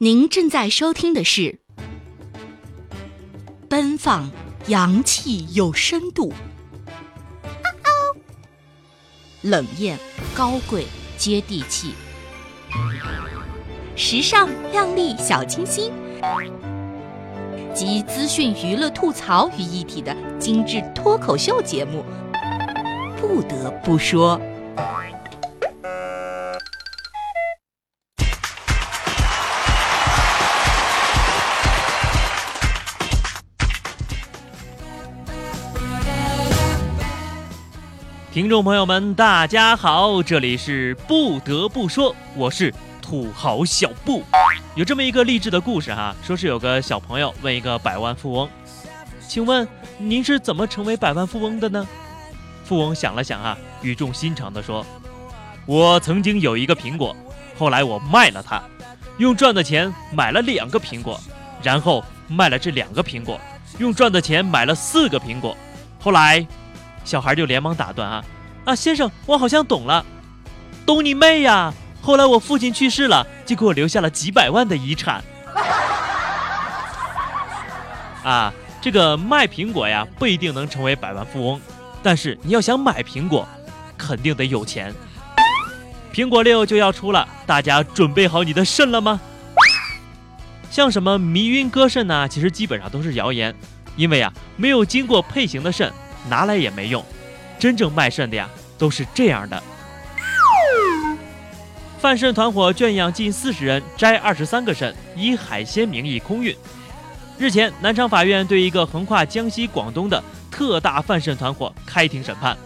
您正在收听的是奔放、洋气有深度，冷艳、高贵、接地气，时尚、靓丽、小清新，集资讯、娱乐、吐槽于一体的精致脱口秀节目，不得不说。听众朋友们，大家好，这里是不得不说，我是土豪小布。有这么一个励志的故事哈，说是有个小朋友问一个百万富翁：“请问您是怎么成为百万富翁的呢？”富翁想了想啊，语重心长地说：“我曾经有一个苹果，后来我卖了它，用赚的钱买了两个苹果，然后卖了这两个苹果，用赚的钱买了四个苹果，后来……”小孩就连忙打断啊啊，先生，我好像懂了，懂你妹呀！后来我父亲去世了，就给我留下了几百万的遗产。啊，这个卖苹果呀，不一定能成为百万富翁，但是你要想买苹果，肯定得有钱。苹果六就要出了，大家准备好你的肾了吗？像什么迷晕割肾呢？其实基本上都是谣言，因为啊，没有经过配型的肾。拿来也没用，真正卖肾的呀，都是这样的。贩肾团伙圈养近四十人，摘二十三个肾，以海鲜名义空运。日前，南昌法院对一个横跨江西、广东的特大贩肾团伙开庭审判。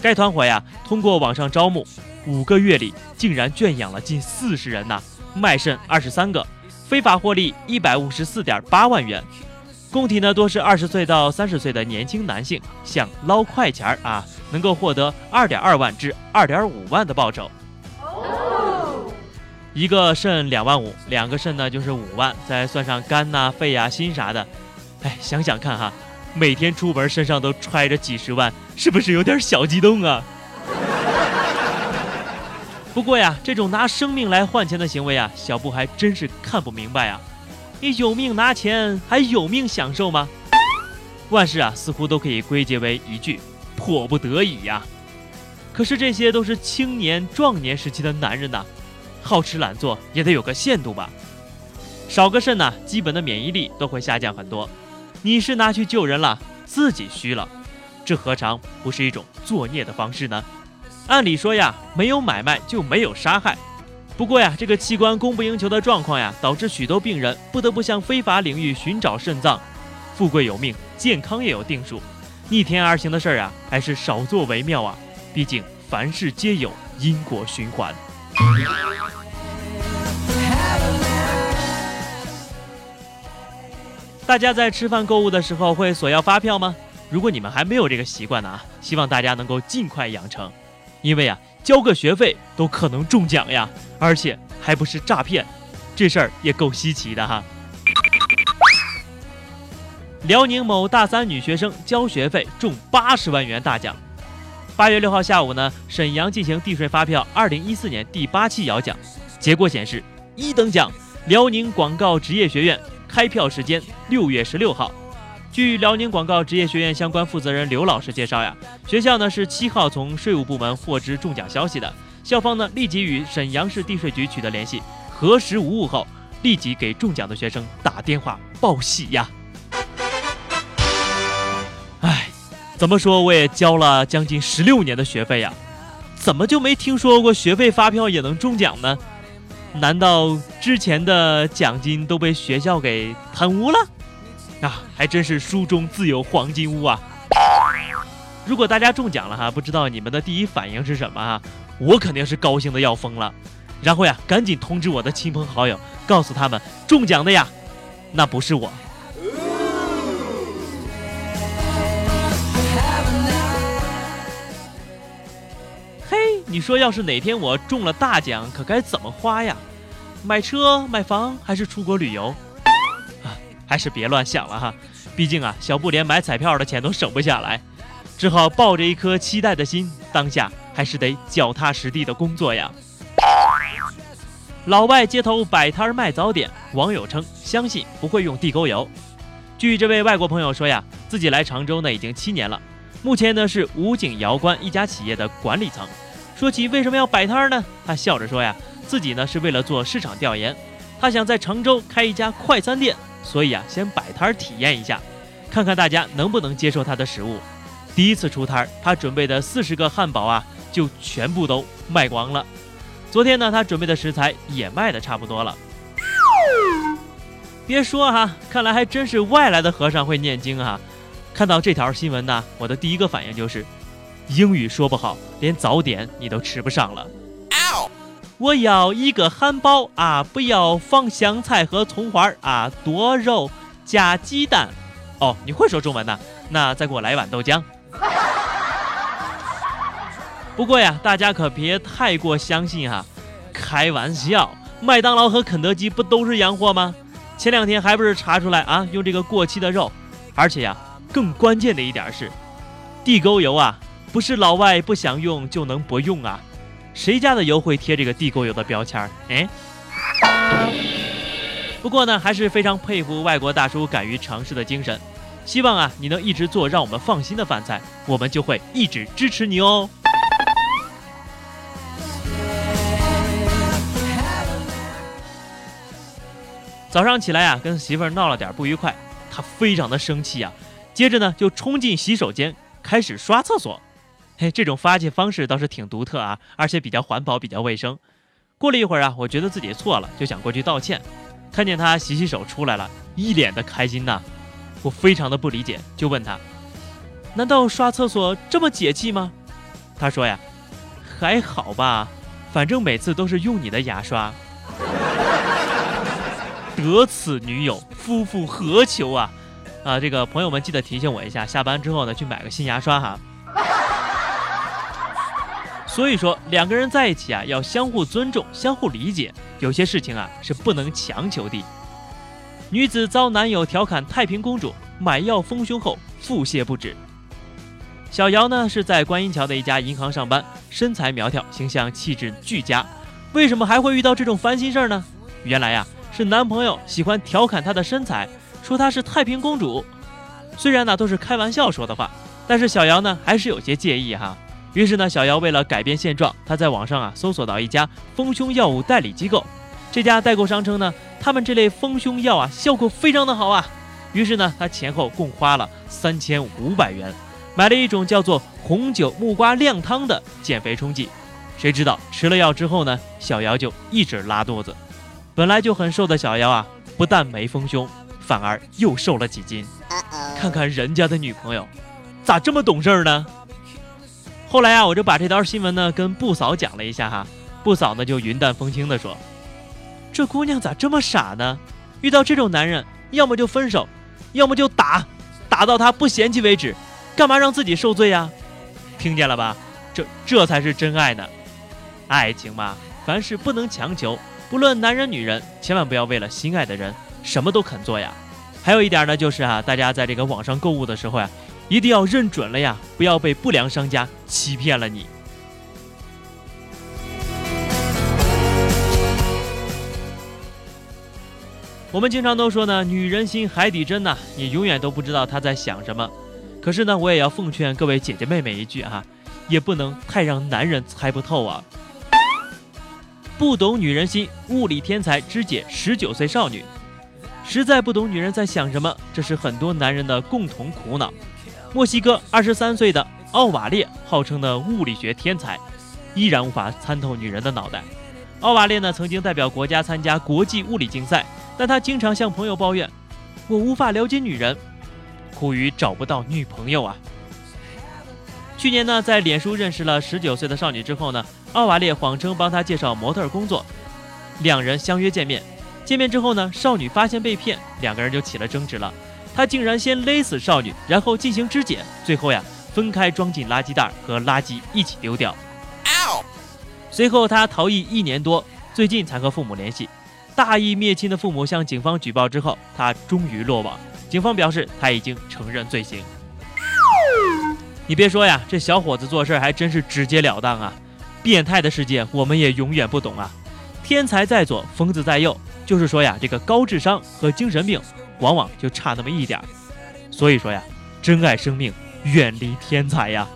该团伙呀，通过网上招募，五个月里竟然圈养了近四十人呐，卖肾二十三个，非法获利一百五十四点八万元。供体呢多是二十岁到三十岁的年轻男性，想捞快钱儿啊，能够获得二点二万至二点五万的报酬。一个肾两万五，两个肾呢就是五万，再算上肝呐、肺呀、心啥的，哎，想想看哈，每天出门身上都揣着几十万，是不是有点小激动啊？不过呀，这种拿生命来换钱的行为啊，小布还真是看不明白啊。你有命拿钱，还有命享受吗？万事啊，似乎都可以归结为一句“迫不得已”呀。可是这些都是青年壮年时期的男人呐，好吃懒做也得有个限度吧。少个肾呢，基本的免疫力都会下降很多。你是拿去救人了，自己虚了，这何尝不是一种作孽的方式呢？按理说呀，没有买卖就没有杀害。不过呀，这个器官供不应求的状况呀，导致许多病人不得不向非法领域寻找肾脏。富贵有命，健康也有定数，逆天而行的事儿啊，还是少做为妙啊。毕竟凡事皆有因果循环。大家在吃饭购物的时候会索要发票吗？如果你们还没有这个习惯呢啊，希望大家能够尽快养成，因为啊。交个学费都可能中奖呀，而且还不是诈骗，这事儿也够稀奇的哈。辽宁某大三女学生交学费中八十万元大奖。八月六号下午呢，沈阳进行地税发票二零一四年第八期摇奖，结果显示一等奖辽宁广告职业学院，开票时间六月十六号。据辽宁广告职业学院相关负责人刘老师介绍呀，学校呢是七号从税务部门获知中奖消息的，校方呢立即与沈阳市地税局取得联系，核实无误后，立即给中奖的学生打电话报喜呀。哎，怎么说我也交了将近十六年的学费呀，怎么就没听说过学费发票也能中奖呢？难道之前的奖金都被学校给贪污了？啊，还真是书中自有黄金屋啊！如果大家中奖了哈，不知道你们的第一反应是什么哈？我肯定是高兴的要疯了，然后呀，赶紧通知我的亲朋好友，告诉他们中奖的呀，那不是我。嘿，你说要是哪天我中了大奖，可该怎么花呀？买车、买房，还是出国旅游？啊还是别乱想了哈，毕竟啊，小布连买彩票的钱都省不下来，只好抱着一颗期待的心，当下还是得脚踏实地的工作呀。老外街头摆摊卖早点，网友称相信不会用地沟油。据这位外国朋友说呀，自己来常州呢已经七年了，目前呢是武警瑶关一家企业的管理层。说起为什么要摆摊呢？他笑着说呀，自己呢是为了做市场调研，他想在常州开一家快餐店，所以啊先摆摊体验一下，看看大家能不能接受他的食物。第一次出摊，他准备的四十个汉堡啊就全部都卖光了。昨天呢，他准备的食材也卖的差不多了。别说哈，看来还真是外来的和尚会念经啊！看到这条新闻呢，我的第一个反应就是，英语说不好，连早点你都吃不上了。我要一个汉堡啊，不要放香菜和葱花啊，多肉加鸡蛋。哦，你会说中文呢？那再给我来一碗豆浆。不过呀，大家可别太过相信哈，开玩笑，麦当劳和肯德基不都是洋货吗？前两天还不是查出来啊，用这个过期的肉，而且呀，更关键的一点是，地沟油啊，不是老外不想用就能不用啊，谁家的油会贴这个地沟油的标签儿？哎，不过呢，还是非常佩服外国大叔敢于尝试的精神，希望啊，你能一直做让我们放心的饭菜，我们就会一直支持你哦。早上起来啊，跟媳妇儿闹了点不愉快，她非常的生气啊，接着呢就冲进洗手间开始刷厕所。嘿，这种发泄方式倒是挺独特啊，而且比较环保，比较卫生。过了一会儿啊，我觉得自己错了，就想过去道歉。看见他洗洗手出来了，一脸的开心呐，我非常的不理解，就问他：难道刷厕所这么解气吗？他说呀，还好吧，反正每次都是用你的牙刷。得此女友，夫复何求啊！啊，这个朋友们记得提醒我一下，下班之后呢去买个新牙刷哈。所以说，两个人在一起啊，要相互尊重、相互理解，有些事情啊是不能强求的。女子遭男友调侃太平公主，买药丰胸后腹泻不止。小姚呢是在观音桥的一家银行上班，身材苗条，形象气质俱佳。为什么还会遇到这种烦心事儿呢？原来呀。是男朋友喜欢调侃她的身材，说她是太平公主。虽然呢都是开玩笑说的话，但是小姚呢还是有些介意哈。于是呢，小姚为了改变现状，她在网上啊搜索到一家丰胸药物代理机构。这家代购商称呢，他们这类丰胸药啊效果非常的好啊。于是呢，他前后共花了三千五百元，买了一种叫做红酒木瓜靓汤的减肥冲剂。谁知道吃了药之后呢，小姚就一直拉肚子。本来就很瘦的小姚啊，不但没丰胸，反而又瘦了几斤。看看人家的女朋友，咋这么懂事儿呢？后来啊，我就把这条新闻呢跟布嫂讲了一下哈，布嫂呢就云淡风轻的说：“这姑娘咋这么傻呢？遇到这种男人，要么就分手，要么就打，打到他不嫌弃为止。干嘛让自己受罪呀？听见了吧？这这才是真爱呢。爱情嘛，凡事不能强求。”不论男人女人，千万不要为了心爱的人什么都肯做呀。还有一点呢，就是啊，大家在这个网上购物的时候呀，一定要认准了呀，不要被不良商家欺骗了你。我们经常都说呢，女人心海底针呐，你永远都不知道她在想什么。可是呢，我也要奉劝各位姐姐妹妹一句啊，也不能太让男人猜不透啊。不懂女人心，物理天才肢解十九岁少女，实在不懂女人在想什么，这是很多男人的共同苦恼。墨西哥二十三岁的奥瓦列，号称的物理学天才，依然无法参透女人的脑袋。奥瓦列呢，曾经代表国家参加国际物理竞赛，但他经常向朋友抱怨：“我无法了解女人，苦于找不到女朋友啊。”去年呢，在脸书认识了十九岁的少女之后呢，奥瓦列谎称帮她介绍模特工作，两人相约见面。见面之后呢，少女发现被骗，两个人就起了争执了。他竟然先勒死少女，然后进行肢解，最后呀，分开装进垃圾袋和垃圾一起丢掉。随后他逃逸一年多，最近才和父母联系。大义灭亲的父母向警方举报之后，他终于落网。警方表示他已经承认罪行。你别说呀，这小伙子做事还真是直截了当啊！变态的世界我们也永远不懂啊！天才在左，疯子在右，就是说呀，这个高智商和精神病往往就差那么一点儿。所以说呀，珍爱生命，远离天才呀。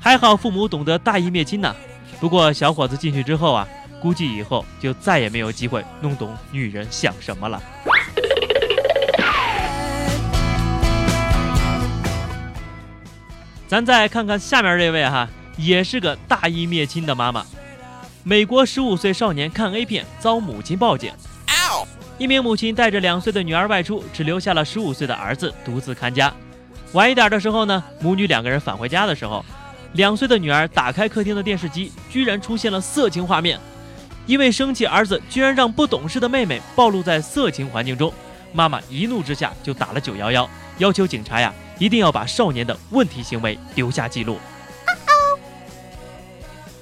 还好父母懂得大义灭亲呐。不过小伙子进去之后啊，估计以后就再也没有机会弄懂女人想什么了。咱再看看下面这位哈，也是个大义灭亲的妈妈。美国十五岁少年看 A 片遭母亲报警。一名母亲带着两岁的女儿外出，只留下了十五岁的儿子独自看家。晚一点的时候呢，母女两个人返回家的时候，两岁的女儿打开客厅的电视机，居然出现了色情画面。因为生气儿子居然让不懂事的妹妹暴露在色情环境中，妈妈一怒之下就打了九幺幺，要求警察呀一定要把少年的问题行为留下记录。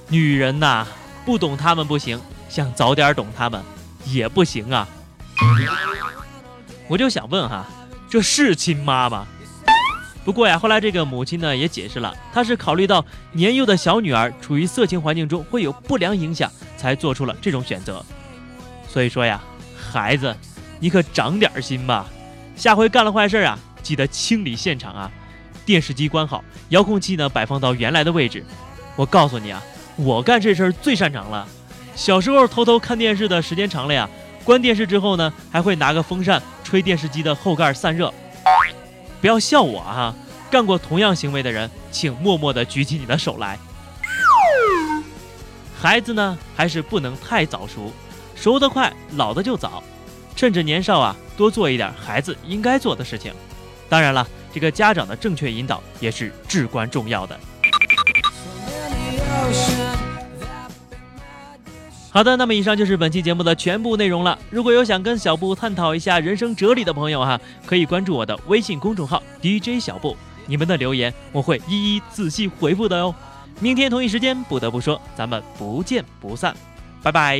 女人呐，不懂他们不行，想早点懂他们也不行啊。我就想问哈，这是亲妈吗？不过呀，后来这个母亲呢也解释了，她是考虑到年幼的小女儿处于色情环境中会有不良影响，才做出了这种选择。所以说呀，孩子，你可长点心吧，下回干了坏事啊，记得清理现场啊，电视机关好，遥控器呢摆放到原来的位置。我告诉你啊，我干这事儿最擅长了，小时候偷偷看电视的时间长了呀。关电视之后呢，还会拿个风扇吹电视机的后盖散热。不要笑我哈，干过同样行为的人，请默默地举起你的手来。孩子呢，还是不能太早熟，熟得快，老的就早。趁着年少啊，多做一点孩子应该做的事情。当然了，这个家长的正确引导也是至关重要的。好的，那么以上就是本期节目的全部内容了。如果有想跟小布探讨一下人生哲理的朋友哈，可以关注我的微信公众号 DJ 小布，你们的留言我会一一仔细回复的哟。明天同一时间，不得不说，咱们不见不散，拜拜。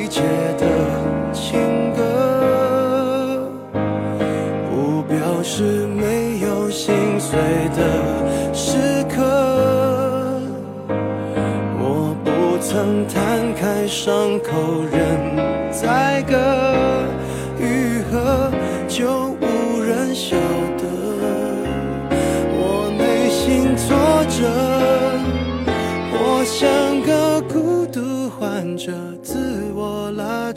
切的情歌，不表示没有心碎的时刻。我不曾摊开伤口任宰割，愈合就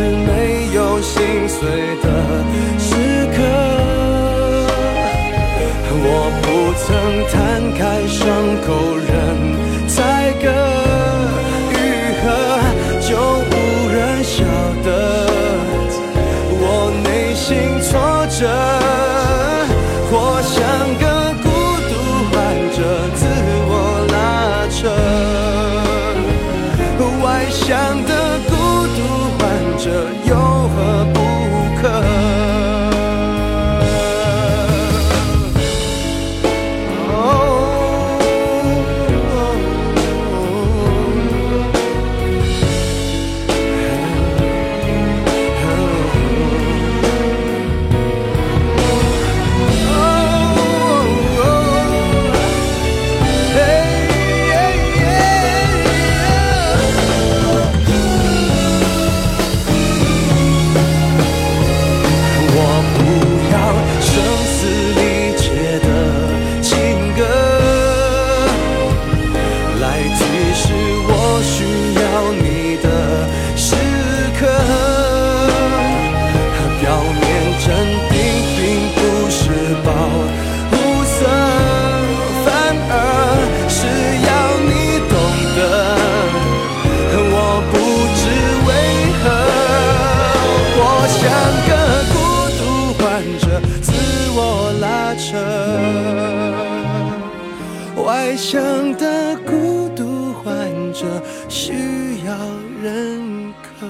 没有心碎的时刻，我不曾摊开伤口你可